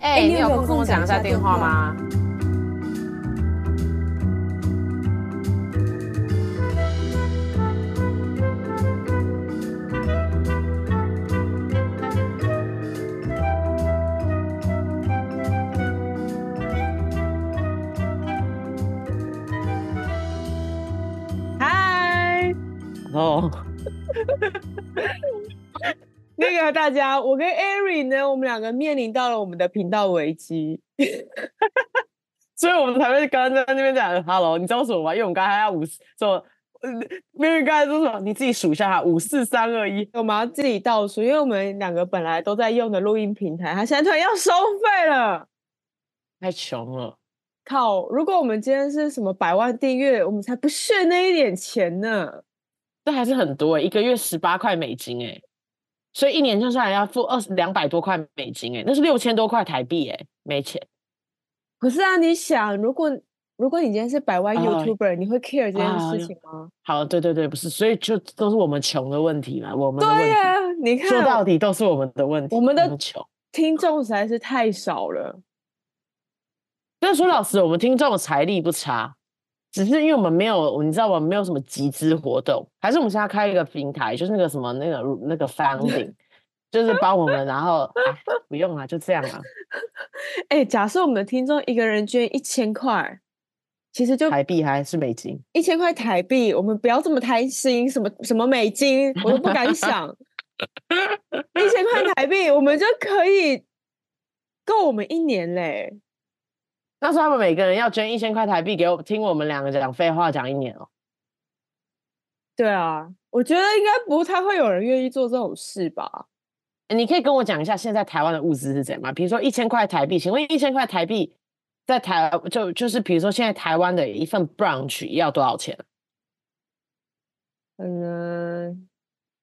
哎、欸，你有空跟我讲一下电话吗？嗨，哦。那个大家，我跟 Ari 呢，我们两个面临到了我们的频道危机，所以我们才会刚刚在那边讲 Hello，你知道什么吗？因为我们刚才要五四，说，明明刚才说什么？你自己数一下哈，五四三二一，我们要自己倒数，因为我们两个本来都在用的录音平台，它现在突然要收费了，太穷了，靠！如果我们今天是什么百万订阅，我们才不屑那一点钱呢，这还是很多一个月十八块美金哎、欸。所以一年就算要付二十两百多块美金，哎，那是六千多块台币，哎，没钱。可是啊，你想，如果如果你今天是百万 YouTuber，、哦、你会 care 这件事情吗？哦、好，对对对，不是，所以就都是我们穷的问题嘛，我们对呀、啊，你看，说到底都是我们的问题。我们的穷听众实在是太少了。但是说老实，我们听众的财力不差。只是因为我们没有，你知道我们没有什么集资活动，还是我们现在开一个平台，就是那个什么那个那个 funding，就是帮我们，然后、哎、不用了，就这样了。哎、欸，假设我们的听众一个人捐一千块，其实就台币还是美金？一千块台币，我们不要这么贪心，什么什么美金，我都不敢想。一千块台币，我们就可以够我们一年嘞。那时候他们每个人要捐一千块台币给我听，我们两个讲废话讲一年哦。对啊，我觉得应该不太会有人愿意做这种事吧？你可以跟我讲一下现在台湾的物资是怎样吗？比如说一千块台币，请问一千块台币在台就就是比如说现在台湾的一份 brunch 要多少钱？嗯，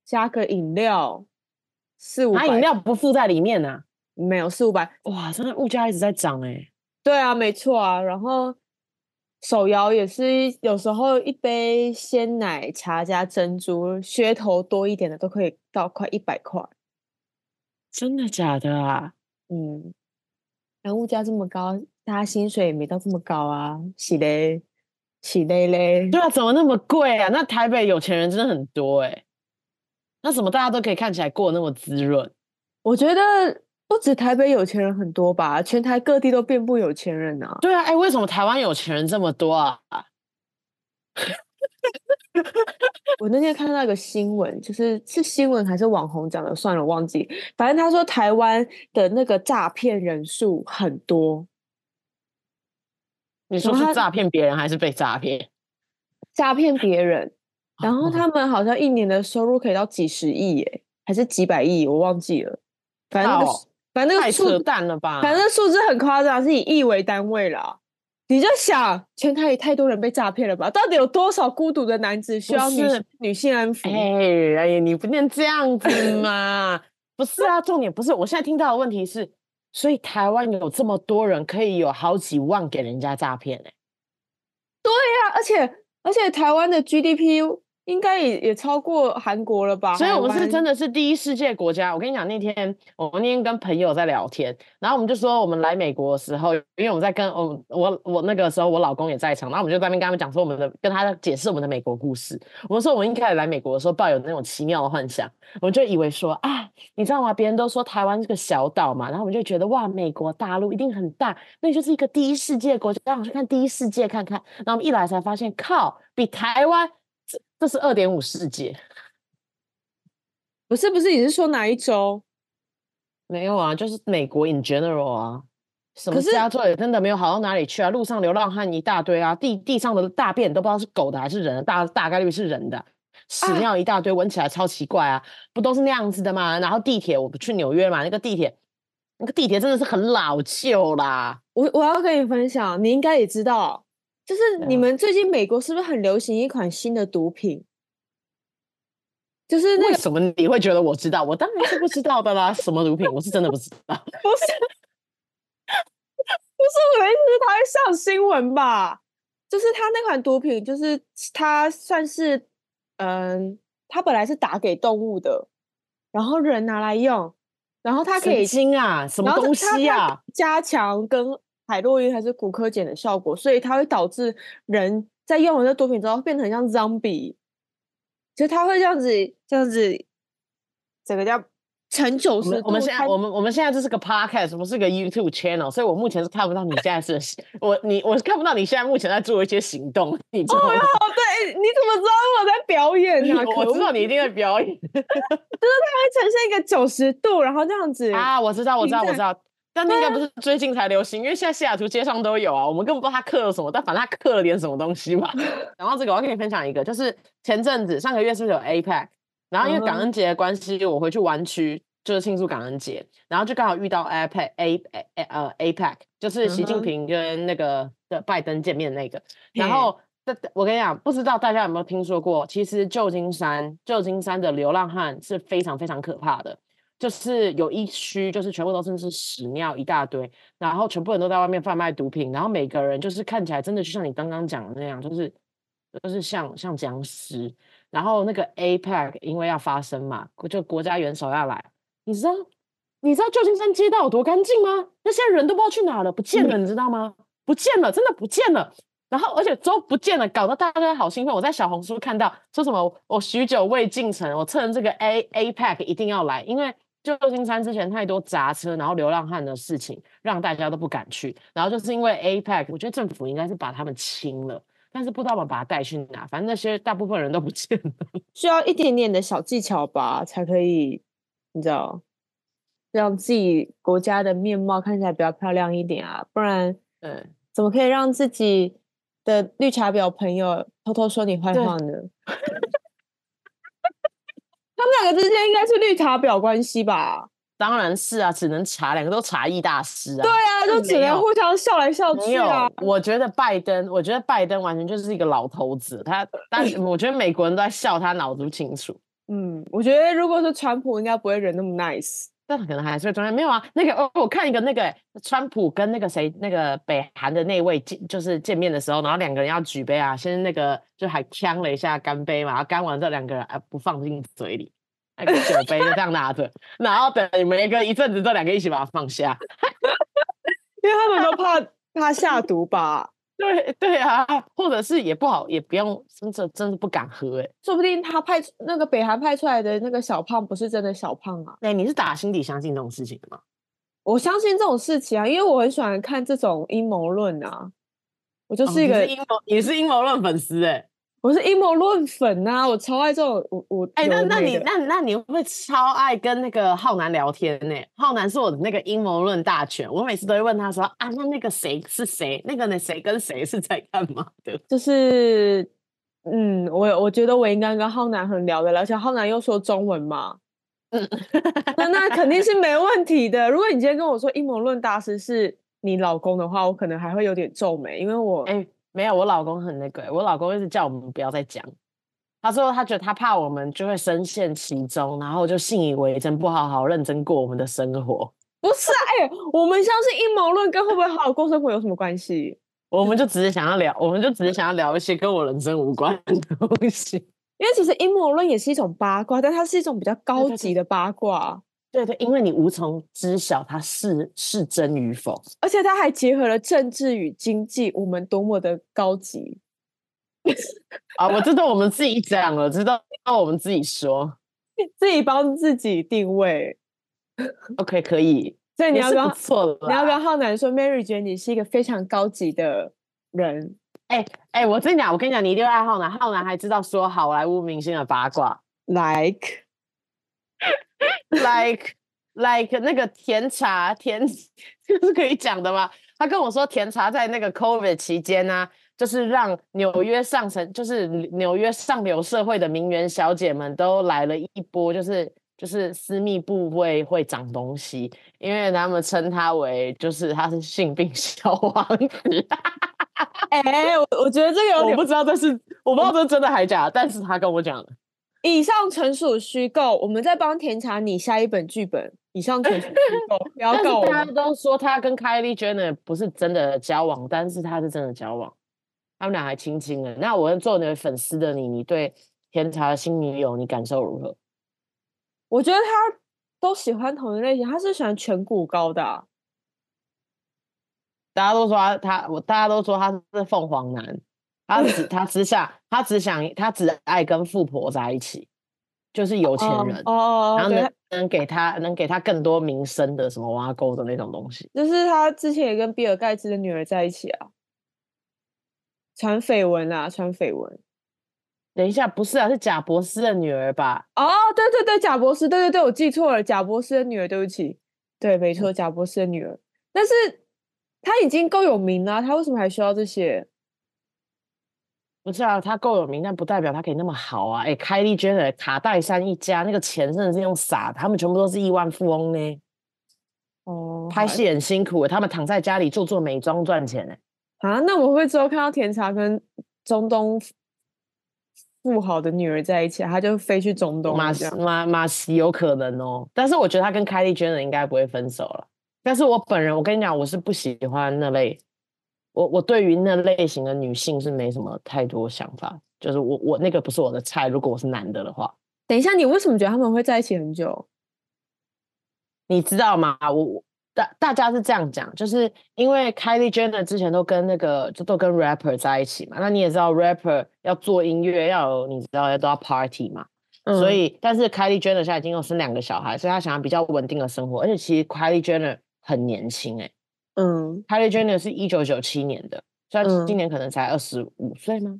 加个饮料四五百，饮料不附在里面呢、啊？没有四五百，哇，真的物价一直在涨哎、欸。对啊，没错啊，然后手摇也是有时候一杯鲜奶茶加珍珠，噱头多一点的都可以到快一百块。真的假的啊？嗯，然后物价这么高，大家薪水也没到这么高啊，是嘞，是嘞嘞。对啊，怎么那么贵啊？那台北有钱人真的很多哎、欸，那怎么大家都可以看起来过得那么滋润？我觉得。不止台北有钱人很多吧，全台各地都遍布有钱人啊。对啊，哎，为什么台湾有钱人这么多啊？我那天看到一个新闻，就是是新闻还是网红讲的，算了，忘记。反正他说台湾的那个诈骗人数很多。你说是诈骗别人还是被诈骗？诈骗别人，然后他们好像一年的收入可以到几十亿耶，还是几百亿，我忘记了。反正那个。反正那个数太扯淡了吧？反正数字很夸张，是以亿为单位啦。你就想，全台也太多人被诈骗了吧？到底有多少孤独的男子需要女女性安抚？哎哎呀，你不能这样子嘛！不是啊，重点不是。我现在听到的问题是，所以台湾有这么多人，可以有好几万给人家诈骗哎。对呀、啊，而且而且台湾的 GDP。应该也也超过韩国了吧？所以我们是真的是第一世界国家。我跟你讲，那天我那天跟朋友在聊天，然后我们就说我们来美国的时候，因为我们在跟我我我那个时候我老公也在场，然后我们就在那边跟他们讲说我们的跟他解释我们的美国故事。我们说我们一开始来美国的时候抱有那种奇妙的幻想，我们就以为说啊，你知道吗？别人都说台湾是个小岛嘛，然后我们就觉得哇，美国大陆一定很大，那就是一个第一世界国家，让我去看第一世界看看。然后我们一来才发现，靠，比台湾。这这是二点五世界，不是不是，你是说哪一周？没有啊，就是美国 in general 啊。什么加州也真的没有好到哪里去啊，路上流浪汉一大堆啊，地地上的大便都不知道是狗的还是人的，大大概率是人的，屎尿一大堆，闻起来超奇怪啊，不都是那样子的吗？然后地铁，我不去纽约嘛，那个地铁，那个地铁真的是很老旧啦。我我要跟你分享，你应该也知道。就是你们最近美国是不是很流行一款新的毒品？就是、那个、为什么你会觉得我知道？我当然是不知道的啦。什么毒品？我是真的不知道。不是，不是我的意思是，他会上新闻吧？就是他那款毒品，就是他算是嗯，他本来是打给动物的，然后人拿来用，然后它可以精啊，什么东西啊？加强跟海洛因还是骨科碱的效果，所以它会导致人在用了这毒品之后变得很像 zombie，就它会这样子这样子，整个叫。成九十，我们现在我们我们现在这是个 podcast，什么是个 YouTube channel，所以我目前是看不到你现在是我你我是看不到你现在目前在做一些行动。你哦，对，你怎么知道我在表演呢？我知道你一定在表演，就是它会呈现一个九十度，然后这样子啊，我知道我知道我知道，但那应该不是最近才流行，因为现在西雅图街上都有啊，我们根本不知道他刻了什么，但反正他刻了点什么东西嘛。然后这个我要跟你分享一个，就是前阵子上个月是不是有 APEC？然后因为感恩节的关系，我回去湾区就是庆祝感恩节，然后就刚好遇到 APEC A A 呃 APEC，就是习近平跟那个的拜登见面那个。然后我跟你讲，不知道大家有没有听说过，其实旧金山旧金山的流浪汉是非常非常可怕的，就是有一区就是全部都是屎尿一大堆，然后全部人都在外面贩卖毒品，然后每个人就是看起来真的就像你刚刚讲的那样，就是就是像像僵尸。然后那个 APEC 因为要发生嘛，就国家元首要来，你知道你知道旧金山街道有多干净吗？那些人都不知道去哪了，不见了，你知道吗？不见了，真的不见了。然后而且都不见了，搞得大家好兴奋。我在小红书看到说什么，我许久未进城，我趁这个 A APEC 一定要来，因为旧金山之前太多砸车然后流浪汉的事情，让大家都不敢去。然后就是因为 APEC，我觉得政府应该是把他们清了。但是不知道我们把他带去哪，反正那些大部分人都不见了，需要一点点的小技巧吧，才可以，你知道，让自己国家的面貌看起来比较漂亮一点啊，不然，嗯，怎么可以让自己的绿茶婊朋友偷偷说你坏话呢？他们两个之间应该是绿茶婊关系吧？当然是啊，只能茶，两个都茶艺大师啊。对啊，就只能互相笑来笑去啊。我觉得拜登，我觉得拜登完全就是一个老头子。他，但是我觉得美国人都在笑他脑子不清楚。嗯，我觉得如果是川普，应该不会人那么 nice。但可能还是会装。没有啊，那个哦，我看一个那个川普跟那个谁，那个北韩的那位见，就是见面的时候，然后两个人要举杯啊，先那个就还呛了一下干杯嘛，然后干完之后两个人啊不放进嘴里。那个酒杯就这样拿着，然后等你们一个一阵子，这两个一起把它放下，因为他们都怕 怕下毒吧？对对啊，或者是也不好，也不用，真的真的不敢喝哎，说不定他派那个北韩派出来的那个小胖不是真的小胖啊？哎，你是打心底相信这种事情的吗？我相信这种事情啊，因为我很喜欢看这种阴谋论啊，我就是一个阴谋，你是阴谋论粉丝哎。我是阴谋论粉呐、啊，我超爱这种我我哎，那那你那那你会不会超爱跟那个浩南聊天呢？浩南是我的那个阴谋论大全，我每次都会问他说啊，那那个谁是谁？那个那谁跟谁是在干嘛的？就是嗯，我我觉得我应该跟浩南很聊得来，而且浩南又说中文嘛，嗯，那那肯定是没问题的。如果你今天跟我说阴谋论大师是你老公的话，我可能还会有点皱眉，因为我哎。欸没有，我老公很那个，我老公一直叫我们不要再讲。他说他觉得他怕我们就会深陷其中，然后就信以为真，不好好认真过我们的生活。不是啊，哎、欸，我们相信阴谋论跟会不会好好过生活有什么关系？我们就只是想要聊，我们就只是想要聊一些跟我人生无关的东西。因为其实阴谋论也是一种八卦，但它是一种比较高级的八卦。对对，因为你无从知晓它是是真与否，而且它还结合了政治与经济，我们多么的高级啊！我知道我们自己讲了，知道我们自己说，自己帮自己定位。OK，可以。所以你要跟错了，你要跟浩南说，Mary 觉得你是一个非常高级的人。哎哎，我跟你讲，我跟你讲，你一定会爱浩南。浩南还知道说好莱坞明星的八卦，like。like like 那个甜茶甜 就是可以讲的吗？他跟我说甜茶在那个 COVID 期间呢、啊，就是让纽约上层，就是纽约上流社会的名媛小姐们都来了一波，就是就是私密部位会长东西，因为他们称他为就是他是性病小王子。哎、欸，我我觉得这个有我不知道这是我不知道这是真的还假，但是他跟我讲了。以上纯属虚构，我们在帮甜茶拟下一本剧本。以上纯属虚构，不要告我。大家都说他跟 Kylie Jenner 不是真的交往，但是他是真的交往，他们俩还亲亲了。那我做你的粉丝的你，你对甜茶的新女友你感受如何？我觉得他都喜欢同一类型，他是喜欢颧骨高的、啊。大家都说他他我大家都说他是凤凰男，他只 他只想他只想他只爱跟富婆在一起，就是有钱人哦，然后能能给他能给他更多名声的什么挖沟的那种东西。就是他之前也跟比尔盖茨的女儿在一起啊，传绯闻啊，传绯闻。等一下，不是啊，是贾博士的女儿吧？哦，对对对，贾博士，对对对，我记错了，贾博士的女儿，对不起，对，没错，贾博士的女儿。但是他已经够有名了，他为什么还需要这些？不是啊，他够有名，但不代表他可以那么好啊。哎，Kylie Jenner 卡戴珊一家那个钱真的是用撒，他们全部都是亿万富翁呢。哦，拍戏很辛苦，他们躺在家里做做美妆赚钱呢。啊，那我们会不会之后看到甜茶跟中东？富豪的女儿在一起，他就飞去中东。马马马西有可能哦，但是我觉得他跟 Kylie Jenner 应该不会分手了。但是我本人，我跟你讲，我是不喜欢那类，我我对于那类型的女性是没什么太多想法，就是我我那个不是我的菜。如果我是男的的话，等一下，你为什么觉得他们会在一起很久？你知道吗？我。大大家是这样讲，就是因为 Kylie Jenner 之前都跟那个就都跟 rapper 在一起嘛，那你也知道 rapper 要做音乐要有你知道要都要 party 嘛，嗯、所以但是 Kylie Jenner 现在已经有生两个小孩，所以他想要比较稳定的生活，而且其实 Kylie Jenner 很年轻哎、欸，嗯，Kylie Jenner 是一九九七年的，虽然今年可能才二十五岁吗？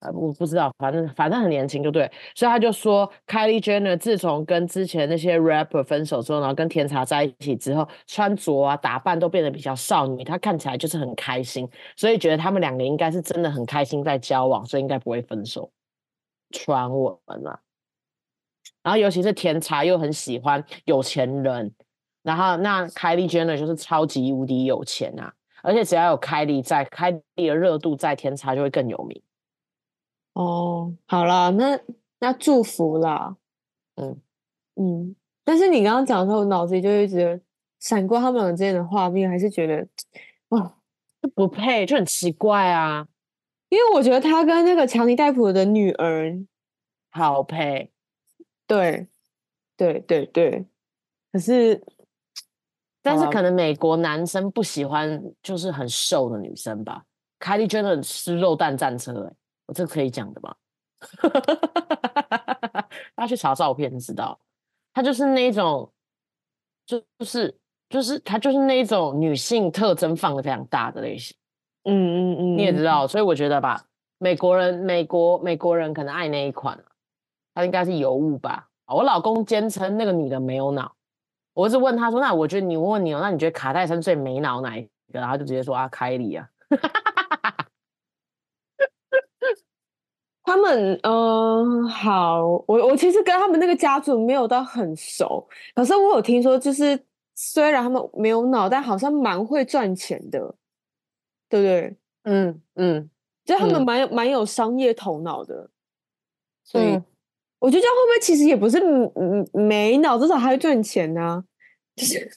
啊，我不知道，反正反正很年轻就对，所以他就说，Kylie Jenner 自从跟之前那些 rapper 分手之后，然后跟甜茶在一起之后，穿着啊打扮都变得比较少女，她看起来就是很开心，所以觉得他们两个应该是真的很开心在交往，所以应该不会分手。传闻啊，然后尤其是甜茶又很喜欢有钱人，然后那 Kylie Jenner 就是超级无敌有钱啊，而且只要有 Kylie 在，Kylie 的热度在，天差就会更有名。哦，好啦，那那祝福啦，嗯嗯。但是你刚刚讲的时候，我脑子里就一直闪过他们俩之间的画面，还是觉得，哇，就不配，就很奇怪啊。因为我觉得他跟那个强尼戴普的女儿好配，对对对对。可是，但是可能美国男生不喜欢就是很瘦的女生吧？Kylie Jenner 是肉蛋战车哎、欸。我这可以讲的吗？大家去查照片知道，她就是那种，就是就是她就是那种女性特征放的非常大的类型。嗯嗯嗯，你也知道，所以我觉得吧，美国人美国美国人可能爱那一款，他应该是尤物吧。我老公坚称那个女的没有脑，我是问他说，那我觉得你问问你哦，那你觉得卡戴珊最没脑哪一个？然后就直接说啊，凯莉啊。他们嗯、呃，好，我我其实跟他们那个家族没有到很熟，可是我有听说，就是虽然他们没有脑，但好像蛮会赚钱的，对不对？嗯嗯，就他们蛮有蛮有商业头脑的，所以、嗯、我觉得这样会不会其实也不是嗯没脑，至少还会赚钱呢、啊？就是，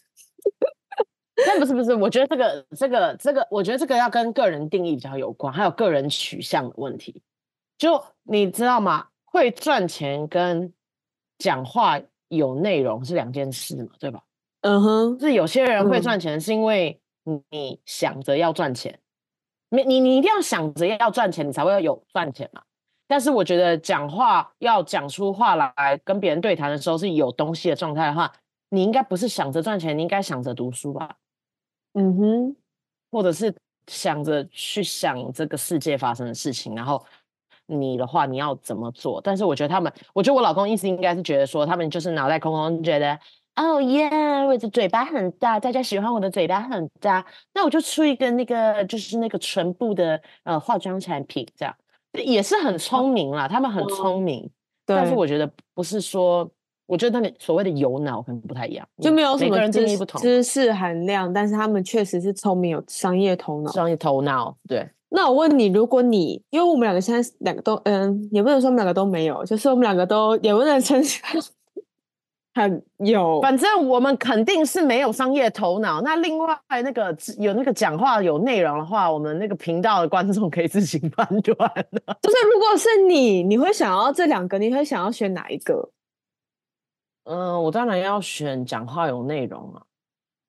但不是不是，我觉得这个这个这个，我觉得这个要跟个人定义比较有关，还有个人取向的问题。就你知道吗？会赚钱跟讲话有内容是两件事嘛，对吧？嗯哼，是有些人会赚钱是因为你想着要赚钱，你你你一定要想着要赚钱，你才会有赚钱嘛。但是我觉得讲话要讲出话来跟别人对谈的时候是有东西的状态的话，你应该不是想着赚钱，你应该想着读书吧？嗯哼，或者是想着去想这个世界发生的事情，然后。你的话，你要怎么做？但是我觉得他们，我觉得我老公意思应该是觉得说，他们就是脑袋空空，觉得哦耶，我的嘴巴很大，大家喜欢我的嘴巴很大，那我就出一个那个就是那个唇部的呃化妆产品，这样也是很聪明啦，他们很聪明，哦、但是我觉得不是说，我觉得他们所谓的有脑可能不太一样，就没有什么个人定义不同，知识含量，但是他们确实是聪明，有商业头脑，商业头脑，对。那我问你，如果你因为我们两个现在两个都嗯，也不能说我们两个都没有，就是我们两个都也不能称 很有，反正我们肯定是没有商业头脑。那另外那个有那个讲话有内容的话，我们那个频道的观众可以自行判断。就是如果是你，你会想要这两个，你会想要选哪一个？嗯，我当然要选讲话有内容啊，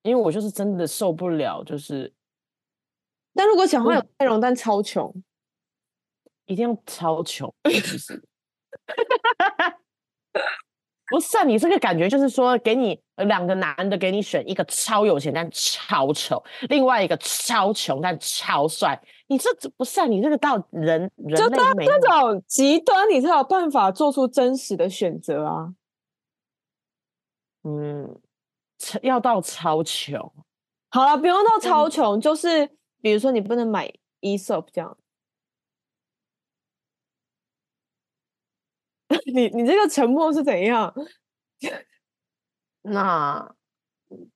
因为我就是真的受不了，就是。但如果讲话有内容，但超穷，一定要超穷，就是。不是啊，你这个感觉就是说，给你两个男的给你选，一个超有钱但超丑，另外一个超穷但超帅。你这不是啊？你这个到人人类没就这种极端，你才有办法做出真实的选择啊。嗯，要到超穷。好了，不用到超穷，嗯、就是比如说你不能买 ESOP 这样。你你这个沉默是怎样？那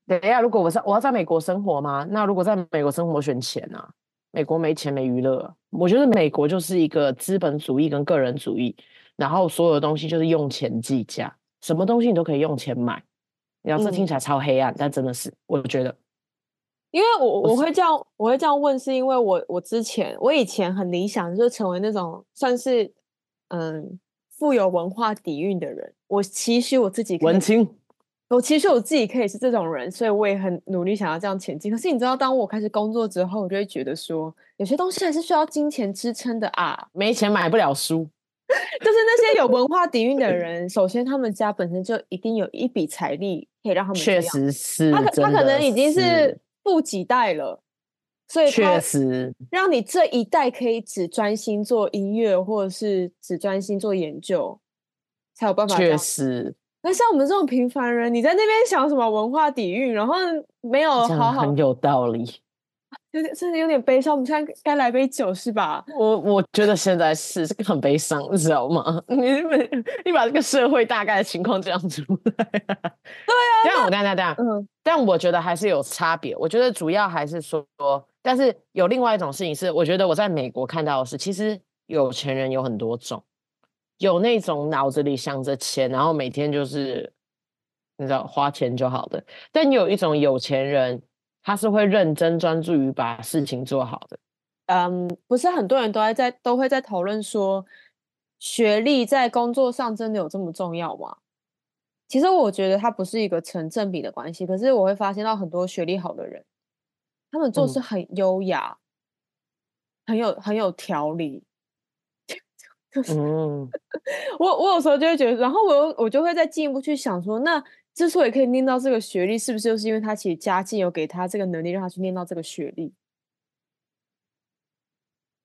等一下，如果我在我要在美国生活吗？那如果在美国生活选钱啊？美国没钱没娱乐，我觉得美国就是一个资本主义跟个人主义，然后所有的东西就是用钱计价，什么东西你都可以用钱买。然后这听起来超黑暗，嗯、但真的是，我觉得，因为我我会这样我会这样问，是因为我我之前我以前很理想，就是成为那种算是嗯。富有文化底蕴的人，我其实我自己文青，我其实我自己可以是这种人，所以我也很努力想要这样前进。可是你知道，当我开始工作之后，我就会觉得说，有些东西还是需要金钱支撑的啊。没钱买不了书，就是那些有文化底蕴的人，首先他们家本身就一定有一笔财力可以让他们。确实是，他他可能已经是富几代了。所以确实让你这一代可以只专心做音乐，或者是只专心做研究，才有办法。确实，那像我们这种平凡人，你在那边想什么文化底蕴，然后没有好好，很有道理，有点甚至有点悲伤。我们现在该来杯酒是吧？我我觉得现在是这个很悲伤，你知道吗？你你把这个社会大概的情况讲出来。对啊，这样我看看这样，嗯，但我觉得还是有差别。我觉得主要还是说。但是有另外一种事情是，我觉得我在美国看到的是，其实有钱人有很多种，有那种脑子里想着钱，然后每天就是你知道花钱就好的。但有一种有钱人，他是会认真专注于把事情做好的。嗯，不是很多人都在在都会在讨论说，学历在工作上真的有这么重要吗？其实我觉得它不是一个成正比的关系，可是我会发现到很多学历好的人。他们做事很优雅，嗯、很有很有条理。嗯，我我有时候就会觉得，然后我我就会再进一步去想说，那之所以可以念到这个学历，是不是就是因为他其实家境有给他这个能力，让他去念到这个学历？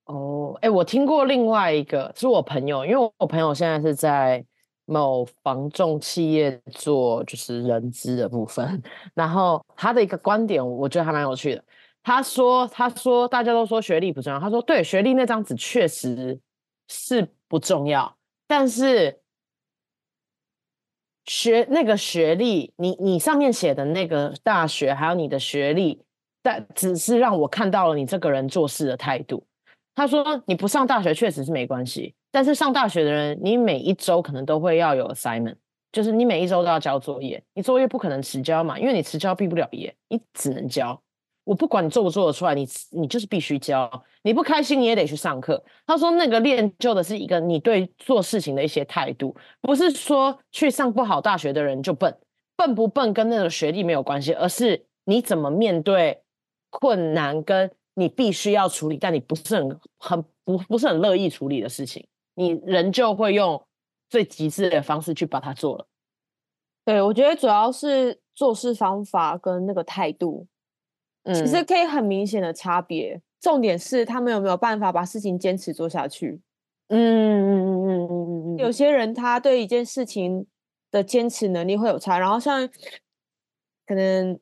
哦，哎，我听过另外一个，是我朋友，因为我朋友现在是在。某房仲企业做就是人资的部分，然后他的一个观点，我觉得还蛮有趣的。他说：“他说大家都说学历不重要，他说对，学历那张纸确实是不重要，但是学那个学历，你你上面写的那个大学，还有你的学历，但只是让我看到了你这个人做事的态度。”他说：“你不上大学确实是没关系。”但是上大学的人，你每一周可能都会要有 assignment，就是你每一周都要交作业，你作业不可能迟交嘛，因为你迟交毕不了业，你只能交。我不管你做不做得出来，你你就是必须教。你不开心你也得去上课。他说那个练就的是一个你对做事情的一些态度，不是说去上不好大学的人就笨，笨不笨跟那个学历没有关系，而是你怎么面对困难，跟你必须要处理，但你不是很很不不是很乐意处理的事情。你人就会用最极致的方式去把它做了。对，我觉得主要是做事方法跟那个态度，其实可以很明显的差别。重点是他们有没有办法把事情坚持做下去。嗯嗯嗯嗯嗯嗯嗯。有些人他对一件事情的坚持能力会有差，然后像可能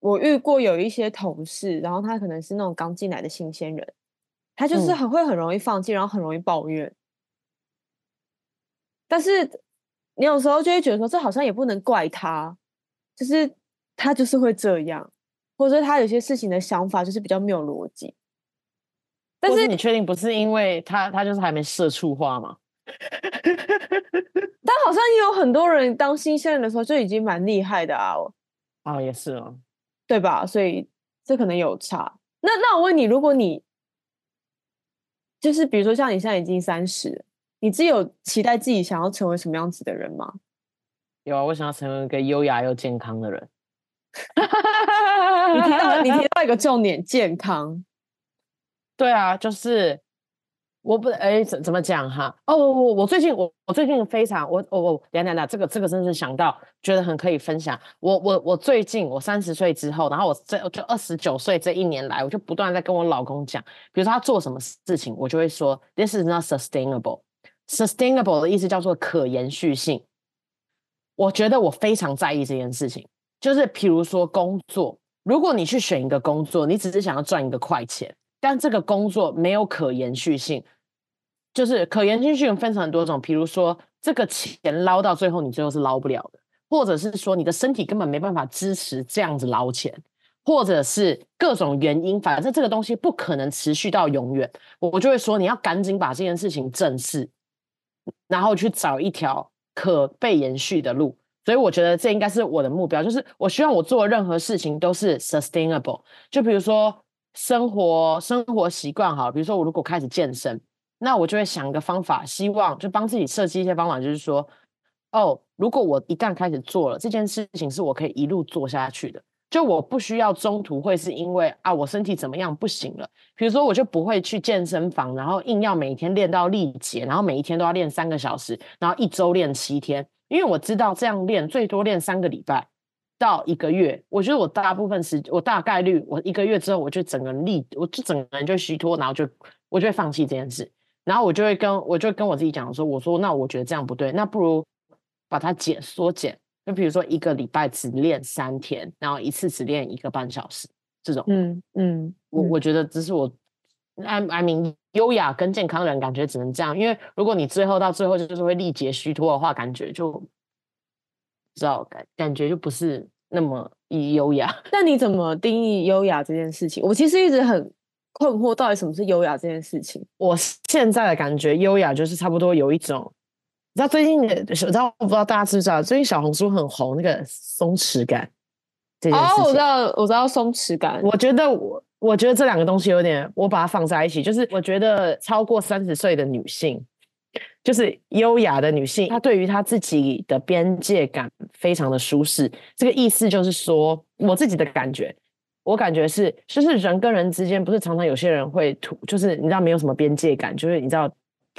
我遇过有一些同事，然后他可能是那种刚进来的新鲜人。他就是很会很容易放弃，嗯、然后很容易抱怨。但是你有时候就会觉得说，这好像也不能怪他，就是他就是会这样，或者他有些事情的想法就是比较没有逻辑。但是，是你确定不是因为他他就是还没社畜化吗？但好像也有很多人当新鲜人的时候就已经蛮厉害的啊。啊，也是哦，对吧？所以这可能有差。那那我问你，如果你就是比如说，像你现在已经三十，你自己有期待自己想要成为什么样子的人吗？有啊，我想要成为一个优雅又健康的人。你提到你提到一个重点，健康。对啊，就是。我不哎，怎怎么讲哈？哦，我我我最近我我最近非常我我我等等等，这个这个真是想到觉得很可以分享。我我我最近我三十岁之后，然后我这就二十九岁这一年来，我就不断在跟我老公讲，比如说他做什么事情，我就会说 This is not sustainable。Sustainable 的意思叫做可延续性。我觉得我非常在意这件事情，就是比如说工作，如果你去选一个工作，你只是想要赚一个快钱，但这个工作没有可延续性。就是可延续性分成很多种，比如说这个钱捞到最后，你最后是捞不了的，或者是说你的身体根本没办法支持这样子捞钱，或者是各种原因，反正这个东西不可能持续到永远。我就会说，你要赶紧把这件事情正视，然后去找一条可被延续的路。所以我觉得这应该是我的目标，就是我希望我做任何事情都是 sustainable。就比如说生活生活习惯好，比如说我如果开始健身。那我就会想一个方法，希望就帮自己设计一些方法，就是说，哦，如果我一旦开始做了这件事情，是我可以一路做下去的，就我不需要中途会是因为啊我身体怎么样不行了，比如说我就不会去健身房，然后硬要每天练到力竭，然后每一天都要练三个小时，然后一周练七天，因为我知道这样练最多练三个礼拜到一个月，我觉得我大部分时我大概率我一个月之后我就整个人力我就整个人就虚脱，然后就我就会放弃这件事。然后我就会跟我就跟我自己讲说，我说那我觉得这样不对，那不如把它减缩减，就比如说一个礼拜只练三天，然后一次只练一个半小时这种。嗯嗯，我我觉得这是我，I I mean 优雅跟健康的人感觉只能这样，因为如果你最后到最后就是会力竭虚脱的话，感觉就知道感感觉就不是那么以优雅。那你怎么定义优雅这件事情？我其实一直很。困惑到底什么是优雅这件事情？我现在的感觉，优雅就是差不多有一种，你知道最近，你知道我不知道大家知不知道，最近小红书很红那个松弛感这件事情。哦，我知道，我知道松弛感。我觉得我，我觉得这两个东西有点，我把它放在一起，就是我觉得超过三十岁的女性，就是优雅的女性，她对于她自己的边界感非常的舒适。这个意思就是说，我自己的感觉。我感觉是，就是人跟人之间，不是常常有些人会突，就是你知道没有什么边界感，就是你知道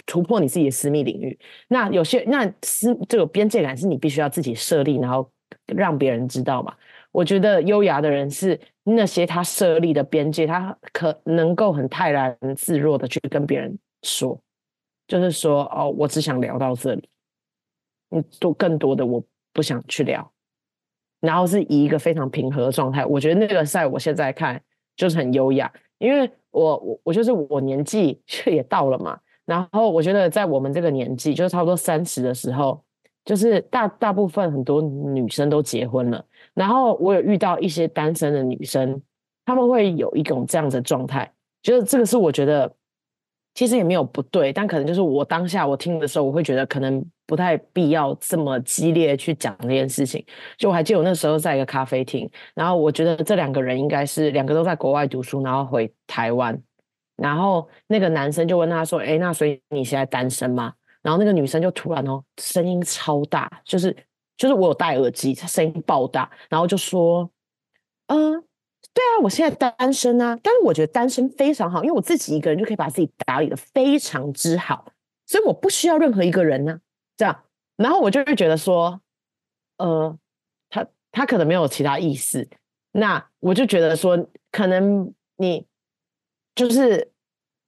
突破你自己的私密领域。那有些那私这个边界感是你必须要自己设立，然后让别人知道嘛。我觉得优雅的人是那些他设立的边界，他可能够很泰然自若的去跟别人说，就是说哦，我只想聊到这里，嗯，多更多的我不想去聊。然后是以一个非常平和的状态，我觉得那个在我现在看就是很优雅，因为我我我就是我年纪 也到了嘛，然后我觉得在我们这个年纪，就是差不多三十的时候，就是大大部分很多女生都结婚了，然后我有遇到一些单身的女生，她们会有一种这样的状态，就是这个是我觉得。其实也没有不对，但可能就是我当下我听的时候，我会觉得可能不太必要这么激烈去讲这件事情。就我还记得我那时候在一个咖啡厅，然后我觉得这两个人应该是两个都在国外读书，然后回台湾，然后那个男生就问他说：“哎，那所以你现在单身吗？”然后那个女生就突然哦，声音超大，就是就是我有戴耳机，他声音爆大，然后就说：“嗯。”对啊，我现在单身啊，但是我觉得单身非常好，因为我自己一个人就可以把自己打理得非常之好，所以我不需要任何一个人呢、啊。这样，然后我就会觉得说，呃，他他可能没有其他意思，那我就觉得说，可能你就是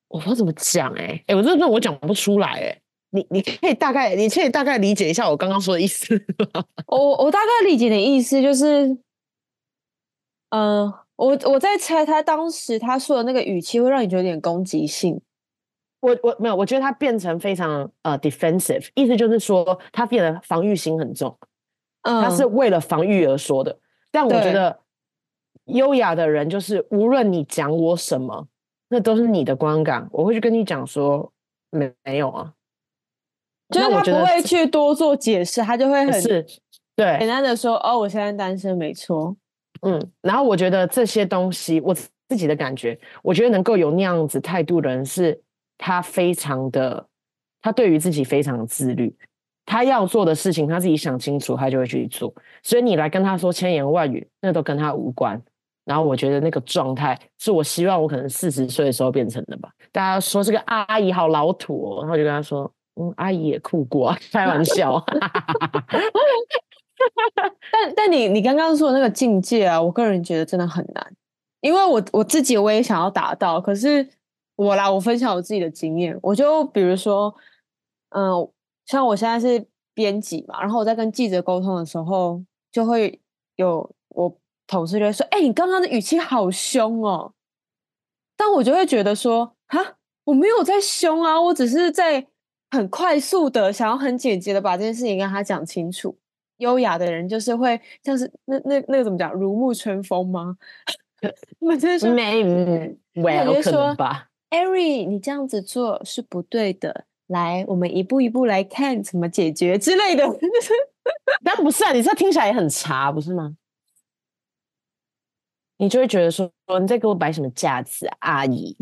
我不知道怎么讲哎、欸，哎，我真的我讲不出来哎、你你可以大概你可以大概理解一下我刚刚说的意思吗？我我大概理解的意思就是，嗯、呃。我我在猜，他当时他说的那个语气会让你觉得有点攻击性。我我没有，我觉得他变成非常呃 defensive，意思就是说他变得防御心很重。嗯，他是为了防御而说的。但我觉得优雅的人就是无论你讲我什么，那都是你的观感。我会去跟你讲说没没有啊，就是他不会去多做解释，他就会很是对简单的说哦，我现在单身，没错。嗯，然后我觉得这些东西，我自己的感觉，我觉得能够有那样子态度的人，是他非常的，他对于自己非常的自律，他要做的事情，他自己想清楚，他就会去做。所以你来跟他说千言万语，那都跟他无关。然后我觉得那个状态是我希望我可能四十岁的时候变成的吧。大家说这个阿姨好老土哦，然后我就跟他说，嗯，阿姨也哭过，开玩笑。但但你你刚刚说的那个境界啊，我个人觉得真的很难，因为我我自己我也想要达到，可是我来我分享我自己的经验，我就比如说，嗯、像我现在是编辑嘛，然后我在跟记者沟通的时候，就会有我同事就会说，哎、你刚刚的语气好凶哦，但我就会觉得说，哈，我没有在凶啊，我只是在很快速的想要很简洁的把这件事情跟他讲清楚。优雅的人就是会像是那那那个怎么讲，如沐春风吗？我真是没，我有可能吧。Ari，你这样子做是不对的。来，我们一步一步来看怎么解决之类的。但不是啊，你这听起来也很差，不是吗？你就会觉得说，你在给我摆什么架子啊，阿姨？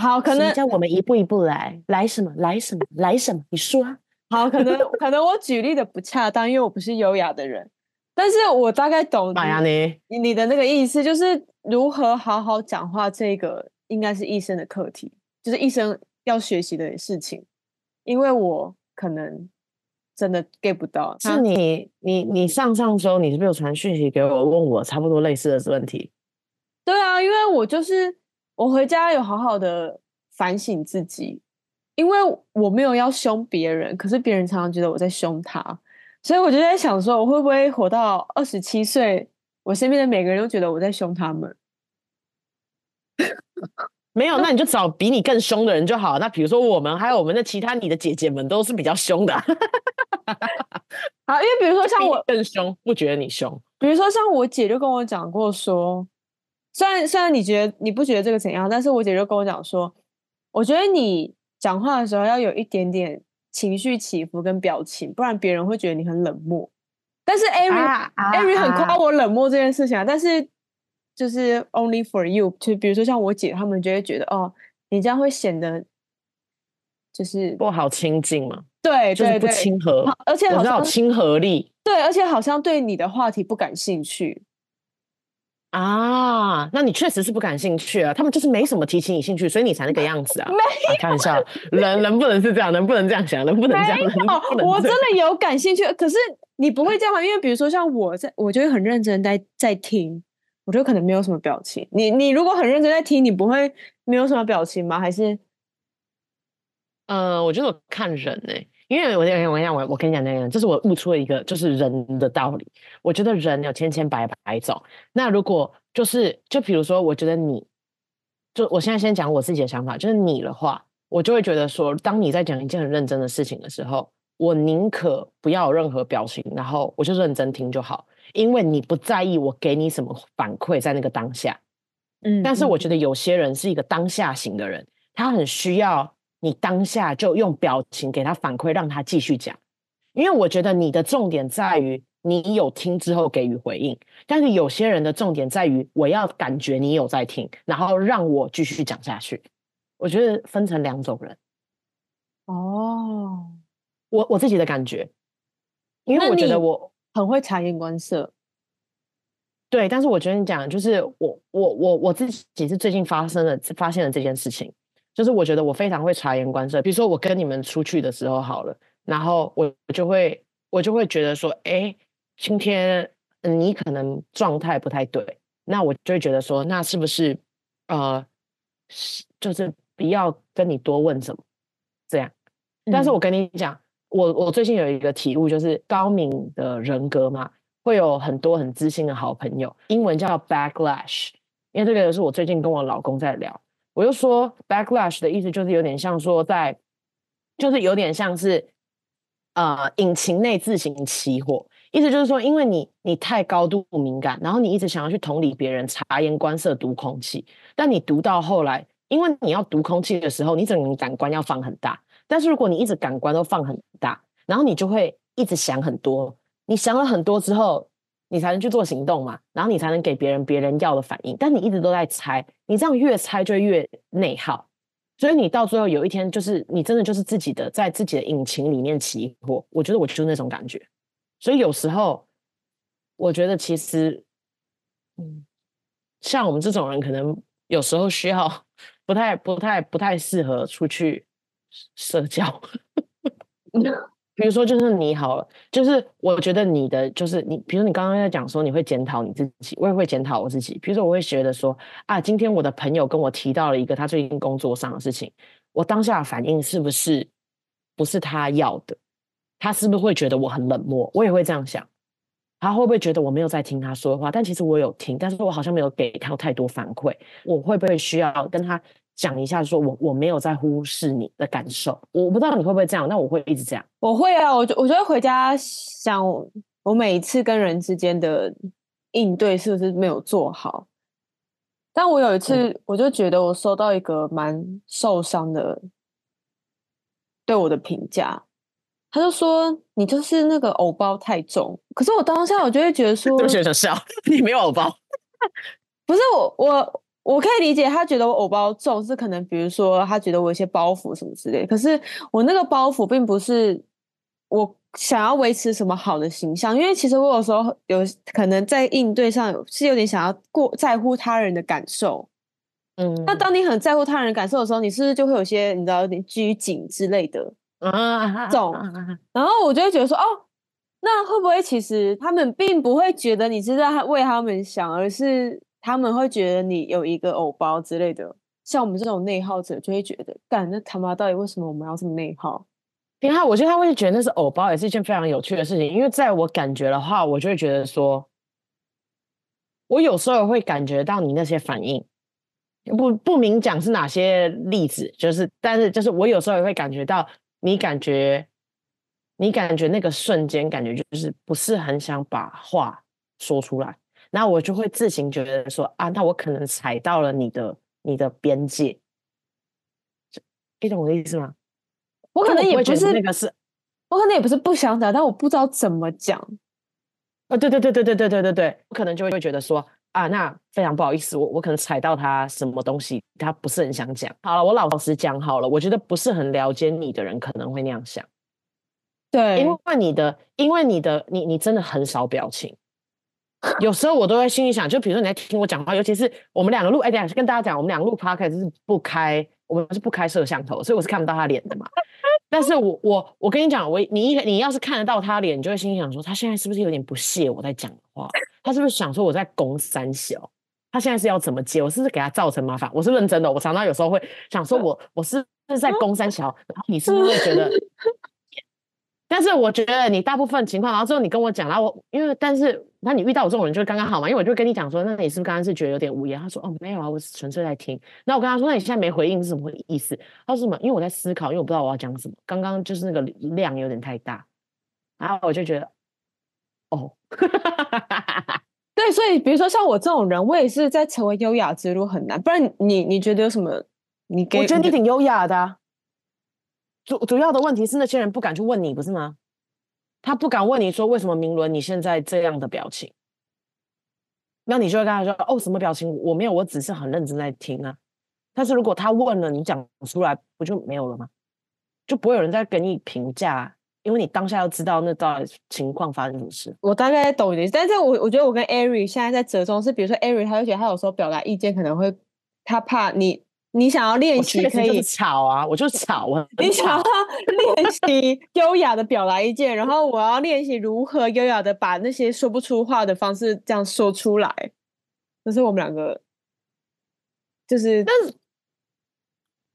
好，可能叫我们一步一步来，来什么？来什么？来什么？你说啊。好，可能可能我举例的不恰当，因为我不是优雅的人，但是我大概懂你你你的那个意思，就是如何好好讲话，这个应该是一生的课题，就是一生要学习的事情。因为我可能真的 get 不到，是你你你上上周你是不是有传讯息给我，问我差不多类似的问题？对啊，因为我就是我回家有好好的反省自己。因为我没有要凶别人，可是别人常常觉得我在凶他，所以我就在想说，我会不会活到二十七岁，我身边的每个人都觉得我在凶他们？没有，那你就找比你更凶的人就好。那比如说我们，还有我们的其他你的姐姐们，都是比较凶的。好，因为比如说像我更凶，不觉得你凶。比如说像我姐就跟我讲过说，虽然虽然你觉得你不觉得这个怎样，但是我姐就跟我讲说，我觉得你。讲话的时候要有一点点情绪起伏跟表情，不然别人会觉得你很冷漠。但是 Ari、啊啊、Ari 很夸我冷漠这件事情啊，但是就是 only for you，就比如说像我姐他们就会觉得哦，你这样会显得就是不好亲近嘛，对，就是不亲和，而且好像有亲和力，对，而且好像对你的话题不感兴趣。啊，那你确实是不感兴趣啊。他们就是没什么提起你兴趣，所以你才那个样子啊。没有，开玩笑，人人不能是这样，人不能这样想，人不能这样。没有，我真的有感兴趣，可是你不会这样，因为比如说像我在，我就会很认真在在听，我觉得可能没有什么表情。你你如果很认真在听，你不会没有什么表情吗？还是？呃，我觉得我看人呢、欸。因为我跟你讲，我我跟你讲那样，这是我悟出了一个就是人的道理。我觉得人有千千百百种。那如果就是就比如说，我觉得你就我现在先讲我自己的想法，就是你的话，我就会觉得说，当你在讲一件很认真的事情的时候，我宁可不要有任何表情，然后我就认真听就好，因为你不在意我给你什么反馈在那个当下。嗯，但是我觉得有些人是一个当下型的人，他很需要。你当下就用表情给他反馈，让他继续讲，因为我觉得你的重点在于你有听之后给予回应，但是有些人的重点在于我要感觉你有在听，然后让我继续讲下去。我觉得分成两种人。哦，我我自己的感觉，因为我觉得我很会察言观色。对，但是我觉得你讲就是我我我我自己是最近发生了发现了这件事情。就是我觉得我非常会察言观色，比如说我跟你们出去的时候好了，然后我就会我就会觉得说，哎，今天你可能状态不太对，那我就会觉得说，那是不是呃，就是不要跟你多问什么这样。但是我跟你讲，我我最近有一个体悟，就是高敏的人格嘛，会有很多很知心的好朋友，英文叫 backlash，因为这个是我最近跟我老公在聊。我就说 backlash 的意思就是有点像说在，就是有点像是，呃，引擎内自行起火。意思就是说，因为你你太高度敏感，然后你一直想要去同理别人，察言观色，读空气。但你读到后来，因为你要读空气的时候，你整个感官要放很大。但是如果你一直感官都放很大，然后你就会一直想很多。你想了很多之后。你才能去做行动嘛，然后你才能给别人别人要的反应。但你一直都在猜，你这样越猜就越内耗。所以你到最后有一天，就是你真的就是自己的，在自己的引擎里面起火。我觉得我就是那种感觉。所以有时候，我觉得其实，嗯，像我们这种人，可能有时候需要 不太、不太、不太适合出去社交。比如说，就是你好了，就是我觉得你的就是你，比如你刚刚在讲说你会检讨你自己，我也会检讨我自己。比如说，我会觉得说啊，今天我的朋友跟我提到了一个他最近工作上的事情，我当下的反应是不是不是他要的？他是不是会觉得我很冷漠？我也会这样想。他会不会觉得我没有在听他说的话？但其实我有听，但是我好像没有给他太多反馈。我会不会需要跟他？讲一下，说我我没有在忽视你的感受，我不知道你会不会这样，但我会一直这样。我会啊，我我觉得回家想，我每一次跟人之间的应对是不是没有做好？但我有一次，我就觉得我收到一个蛮受伤的对我的评价，他就说你就是那个偶包太重。可是我当下我就会觉得说，对不起，想笑，你没有偶包，不是我我。我可以理解他觉得我偶包重，是可能比如说他觉得我有些包袱什么之类。可是我那个包袱并不是我想要维持什么好的形象，因为其实我有时候有可能在应对上是有点想要过在乎他人的感受。嗯，那当你很在乎他人的感受的时候，你是不是就会有些你知道有点拘谨之类的这种？然后我就会觉得说，哦，那会不会其实他们并不会觉得你是在为他们想，而是？他们会觉得你有一个偶包之类的，像我们这种内耗者就会觉得，干，那他妈到底为什么我们要这么内耗？因为我觉得他会觉得那是偶包，也是一件非常有趣的事情。因为在我感觉的话，我就会觉得说，我有时候会感觉到你那些反应，不不明讲是哪些例子，就是，但是就是我有时候也会感觉到你感觉，你感觉那个瞬间感觉就是不是很想把话说出来。那我就会自行觉得说啊，那我可能踩到了你的你的边界，你懂我的意思吗？我可能也不是那个是，我可能也不是不想讲，但我不知道怎么讲。啊，对对对对对对对对对，我可能就会觉得说啊，那非常不好意思，我我可能踩到他什么东西，他不是很想讲。好了，我老实讲好了，我觉得不是很了解你的人可能会那样想。对，因为你的，因为你的，你你真的很少表情。有时候我都会心里想，就比如说你在听我讲话，尤其是我们两个录，哎，等下跟大家讲，我们两个录 podcast 是不开，我们是不开摄像头，所以我是看不到他脸的嘛。但是我我我跟你讲，我你一你要是看得到他脸，你就会心里想说，他现在是不是有点不屑我在讲话？他是不是想说我在攻三小？他现在是要怎么接？我是不是给他造成麻烦？我是认真的，我常常有时候会想说我，我我是不是在攻三小？然后你是不是会觉得？但是我觉得你大部分情况，然后之后你跟我讲，然后我因为但是那你遇到我这种人就刚刚好嘛，因为我就跟你讲说，那你是不是刚刚是觉得有点无言？他说哦没有啊，我纯粹在听。那我跟他说，那你现在没回应是什么意思？他说什么？因为我在思考，因为我不知道我要讲什么。刚刚就是那个量有点太大，然后我就觉得哦，对，所以比如说像我这种人，我也是在成为优雅之路很难。不然你你觉得有什么？你给我觉得你挺优雅的啊。主主要的问题是那些人不敢去问你，不是吗？他不敢问你说，为什么明伦你现在这样的表情，那你就会跟他说哦，什么表情？我没有，我只是很认真在听啊。但是如果他问了，你讲出来不就没有了吗？就不会有人再给你评价，因为你当下要知道那到底情况发生什么事。我大概懂你，但是我我觉得我跟 Ari 现在在折中是，比如说 Ari 他会觉得他有时候表达意见可能会他怕你。你想要练习可以吵啊，我就吵啊。你想要练习优雅的表达意见，然后我要练习如何优雅的把那些说不出话的方式这样说出来。这是我们两个，就是但是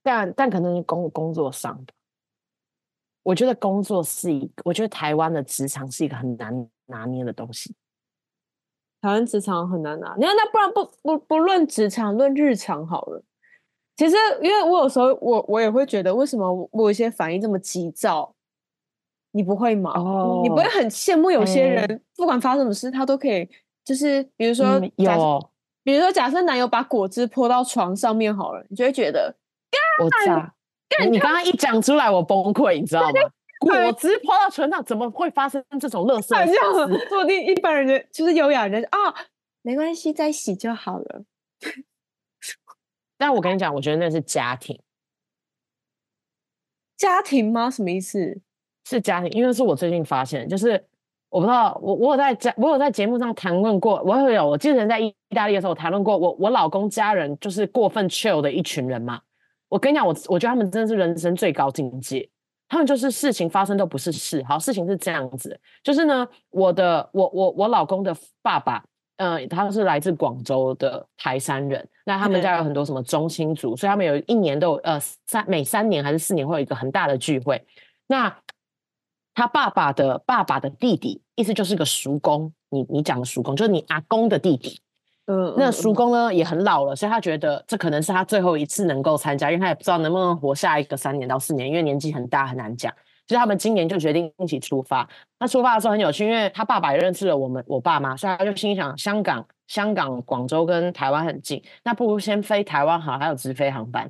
但但可能工工作上，我觉得工作是一个，我觉得台湾的职场是一个很难拿捏的东西。台湾职场很难拿，你看那不然不不不论职场论日常好了。其实，因为我有时候我我也会觉得，为什么我有一些反应这么急躁？你不会吗？Oh, 你不会很羡慕有些人，欸、不管发生什么事，他都可以，就是比如说，嗯、有，比如说，假设男友把果汁泼到床上面好了，你就会觉得，我炸！你刚刚一讲出来，我崩溃，你知道吗？果 汁泼到床上，怎么会发生这种垃圾事？做你一般人就是优雅人啊，没关系，再洗就好了。但我跟你讲，我觉得那是家庭，家庭吗？什么意思？是家庭，因为是我最近发现，就是我不知道，我我有在家，我有在节目上谈论过，我有，我记得在意大利的时候谈论过，我我老公家人就是过分 chill 的一群人嘛。我跟你讲，我我觉得他们真的是人生最高境界。他们就是事情发生都不是事，好，事情是这样子，就是呢，我的我我我老公的爸爸，呃，他是来自广州的台山人，那他们家有很多什么中青族，所以他们有一年都有呃三每三年还是四年会有一个很大的聚会。那他爸爸的爸爸的弟弟，意思就是个叔公，你你讲的叔公就是你阿公的弟弟。嗯，那叔公呢也很老了，所以他觉得这可能是他最后一次能够参加，因为他也不知道能不能活下一个三年到四年，因为年纪很大很难讲。所以他们今年就决定一起出发。那出发的时候很有趣，因为他爸爸也认识了我们我爸妈，所以他就心想香港、香港、广州跟台湾很近，那不如先飞台湾好，还有直飞航班。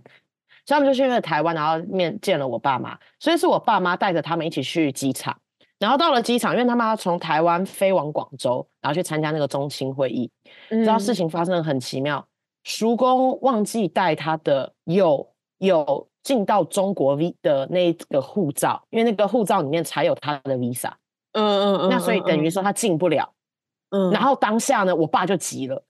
所以他们就去了台湾，然后面见了我爸妈，所以是我爸妈带着他们一起去机场。然后到了机场，因为他们要从台湾飞往广州，然后去参加那个中青会议。嗯、知道事情发生的很奇妙，叔公忘记带他的有有进到中国 V 的那个护照，因为那个护照里面才有他的 Visa。嗯嗯嗯。那所以等于说他进不了。嗯。然后当下呢，我爸就急了。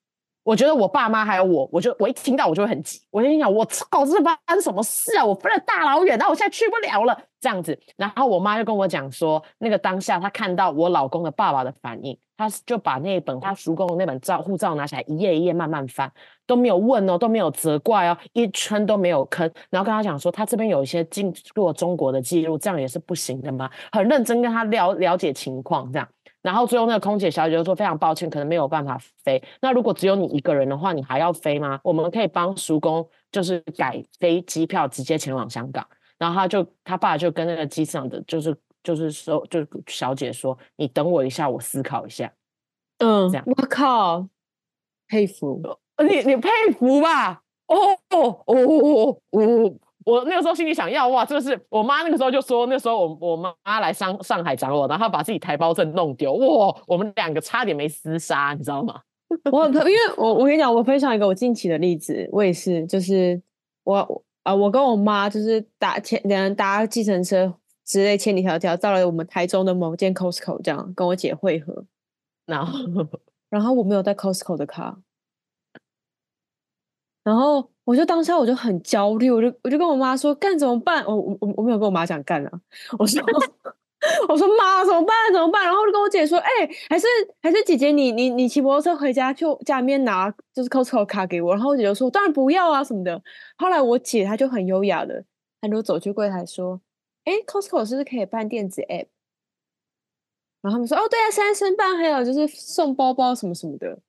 我觉得我爸妈还有我，我就我一听到我就会很急，我就心想我操，这发生什么事啊？我飞了大老远，那我现在去不了了，这样子。然后我妈就跟我讲说，那个当下她看到我老公的爸爸的反应，她就把那本他叔公的那本照护照拿起来，一页一页慢慢翻，都没有问哦，都没有责怪哦，一圈都没有坑，然后跟他讲说，他这边有一些进入中国的记录，这样也是不行的吗？很认真跟他了了解情况，这样。然后最后那个空姐小姐就说：“非常抱歉，可能没有办法飞。那如果只有你一个人的话，你还要飞吗？我们可以帮叔公就是改飞机票，直接前往香港。”然后他就他爸就跟那个机场的就是就是说就小姐说：“你等我一下，我思考一下。”嗯，这样。我靠，佩服你，你佩服吧？哦哦哦哦哦！我那个时候心里想要哇，这个是我妈那个时候就说，那时候我我妈来上上海找我，然后把自己台胞证弄丢，哇，我们两个差点没厮杀，你知道吗？我因为我我跟你讲，我分享一个我近期的例子，我也是，就是我啊、我跟我妈就是搭前两人搭计程车之类千里迢迢到了我们台中的某间 Costco，这样跟我姐会合，然后 然后我没有带 Costco 的卡，然后。我就当下我就很焦虑，我就我就跟我妈说干怎么办？我我我没有跟我妈讲干啊，我说我说妈怎么办怎么办？然后就跟我姐说，哎、欸，还是还是姐姐你你你骑摩托车回家去家里面拿就是 Costco 卡给我。然后我姐就说当然不要啊什么的。后来我姐她就很优雅的，她就走去柜台说，哎、Costco 是不是可以办电子 app？然后他们说哦对啊，现在申办还有就是送包包什么什么的。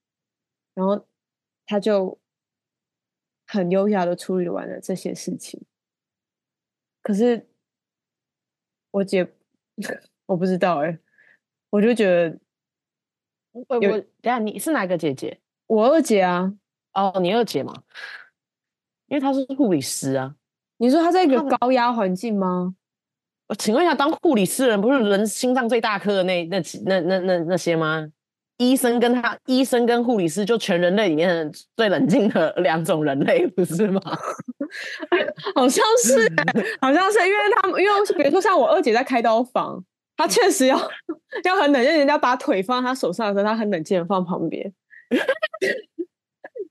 然后她就。很优雅的处理完了这些事情，可是我姐 我不知道哎、欸，我就觉得我我等下你是哪个姐姐？我二姐啊，哦，你二姐嘛，因为她是护理师啊。你说她在一个高压环境吗？我请问一下，当护理师的人不是人心脏最大颗的那那那那那那些吗？医生跟他，医生跟护理师就全人类里面最冷静的两种人类，不是吗？好像是，好像是，因为他们，因为比如说像我二姐在开刀房，她确实要 要很冷静，人家把腿放在她手上的时候，她很冷静的放旁边。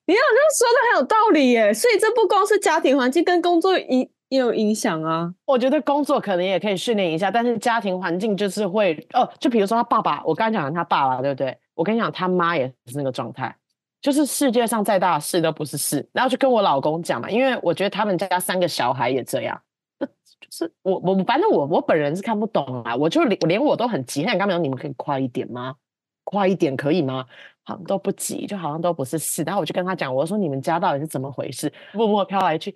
你好像说的很有道理耶，所以这不光是家庭环境跟工作影也有影响啊。我觉得工作可能也可以训练一下，但是家庭环境就是会哦，就比如说他爸爸，我刚讲的他爸爸，对不对？我跟你讲，他妈也是那个状态，就是世界上再大的事都不是事，然后就跟我老公讲嘛，因为我觉得他们家三个小孩也这样，就是我我反正我我本人是看不懂啊，我就连连我都很急，那你刚刚讲你们可以快一点吗？快一点可以吗？好像都不急，就好像都不是事，然后我就跟他讲，我说你们家到底是怎么回事？默默飘来去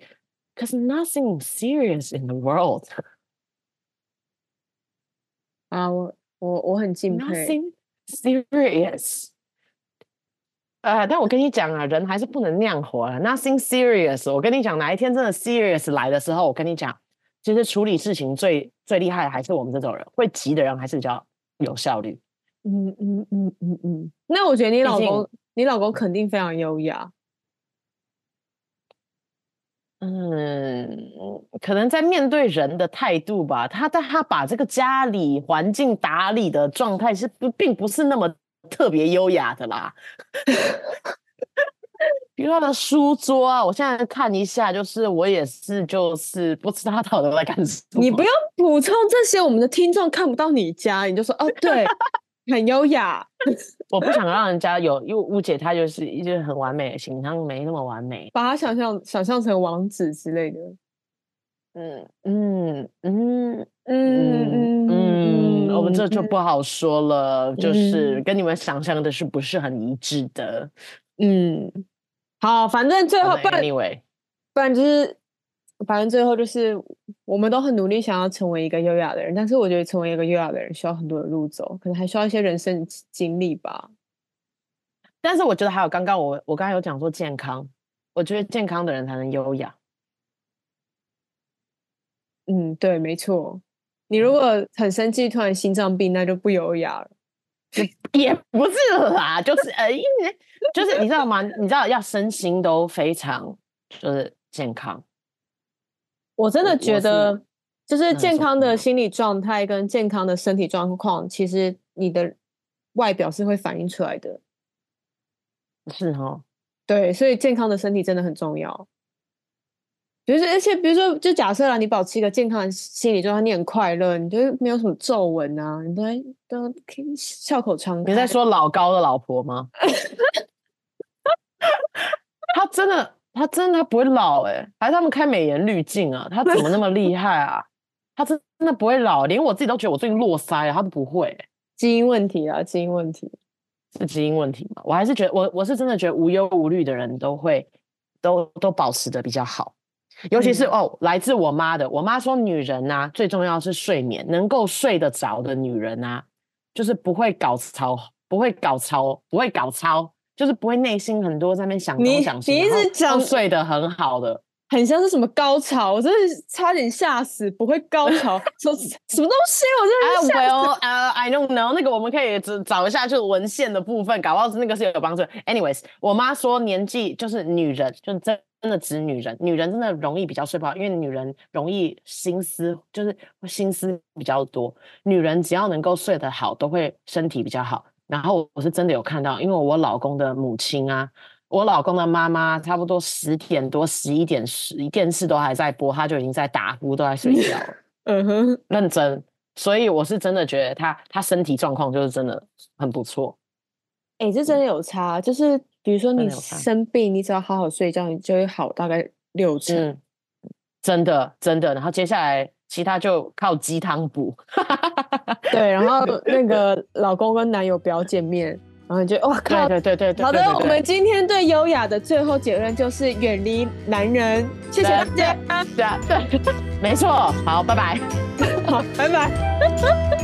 ，Cause nothing serious in the world。啊，我我我很敬佩。Serious，呃，但我跟你讲啊，人还是不能那样活啊。Nothing serious，我跟你讲，哪一天真的 serious 来的时候，我跟你讲，其实处理事情最最厉害的还是我们这种人，会急的人还是比较有效率。嗯嗯嗯嗯嗯。那我觉得你老公，你老公肯定非常优雅。嗯，可能在面对人的态度吧。他但他把这个家里环境打理的状态是不，并不是那么特别优雅的啦。比如他的书桌啊，我现在看一下，就是我也是，就是不知道他到底在干什么。你不用补充这些，我们的听众看不到你家，你就说哦，对，很优雅。我不想让人家有，因为误解他就是一直很完美的形象，没那么完美，把他想象想象成王子之类的。嗯嗯嗯嗯嗯嗯，我们这就不好说了，嗯、就是跟你们想象的是不是很一致的？嗯。好，反正最后不然，Anyway. 不然就是，反正最后就是，我们都很努力想要成为一个优雅的人，但是我觉得成为一个优雅的人需要很多的路走，可能还需要一些人生经历吧。但是我觉得还有刚刚我我刚刚有讲说健康，我觉得健康的人才能优雅。嗯，对，没错。你如果很生气，突然心脏病，那就不优雅了。也不是啦，就是呃，因为就是你知道吗？你知道要身心都非常就是健康。我真的觉得，就是健康的心理状态跟健康的身体状况，其实你的外表是会反映出来的。是哦，对，所以健康的身体真的很重要。比如说，而且比如说，就假设啦，你保持一个健康的心理状态，你很快乐，你就没有什么皱纹啊，你都都可以笑口常开。你在说老高的老婆吗？他真的，他真的他不会老哎、欸，还是他们开美颜滤镜啊？他怎么那么厉害啊？他真的不会老，连我自己都觉得我最近落腮啊，他都不会、欸。基因问题啊，基因问题是基因问题吗？我还是觉得，我我是真的觉得无忧无虑的人都会都都保持得比较好。尤其是哦，来自我妈的。我妈说，女人呐、啊，最重要是睡眠，能够睡得着的女人啊，就是不会搞操，不会搞操，不会搞操，就是不会内心很多在那边想东想西，你一直讲睡得很好的，很像是什么高潮，我真的差点吓死。不会高潮，说什么东西？我真的吓死。Well, uh, I don't know。那个我们可以找找一下，就是文献的部分，搞不好那个是有帮助。Anyways，我妈说年纪就是女人，就是这。真的指女人，女人真的容易比较睡不好，因为女人容易心思，就是心思比较多。女人只要能够睡得好，都会身体比较好。然后我是真的有看到，因为我老公的母亲啊，我老公的妈妈，差不多十点多、十一点十，电视都还在播，她就已经在打呼，都在睡 觉了。嗯哼，认真。所以我是真的觉得他他身体状况就是真的很不错。哎、欸，这真的有差，就是。比如说你生病，你只要好好睡觉，你就会好大概六成。嗯，真的真的。然后接下来其他就靠鸡汤补。对，然后那个老公跟男友不要见面，然后你就哇靠，对对对对，对。好的，我们今天对优雅的最后结论就是远离男人。谢谢大家。对，没错。好，拜拜。好，拜拜。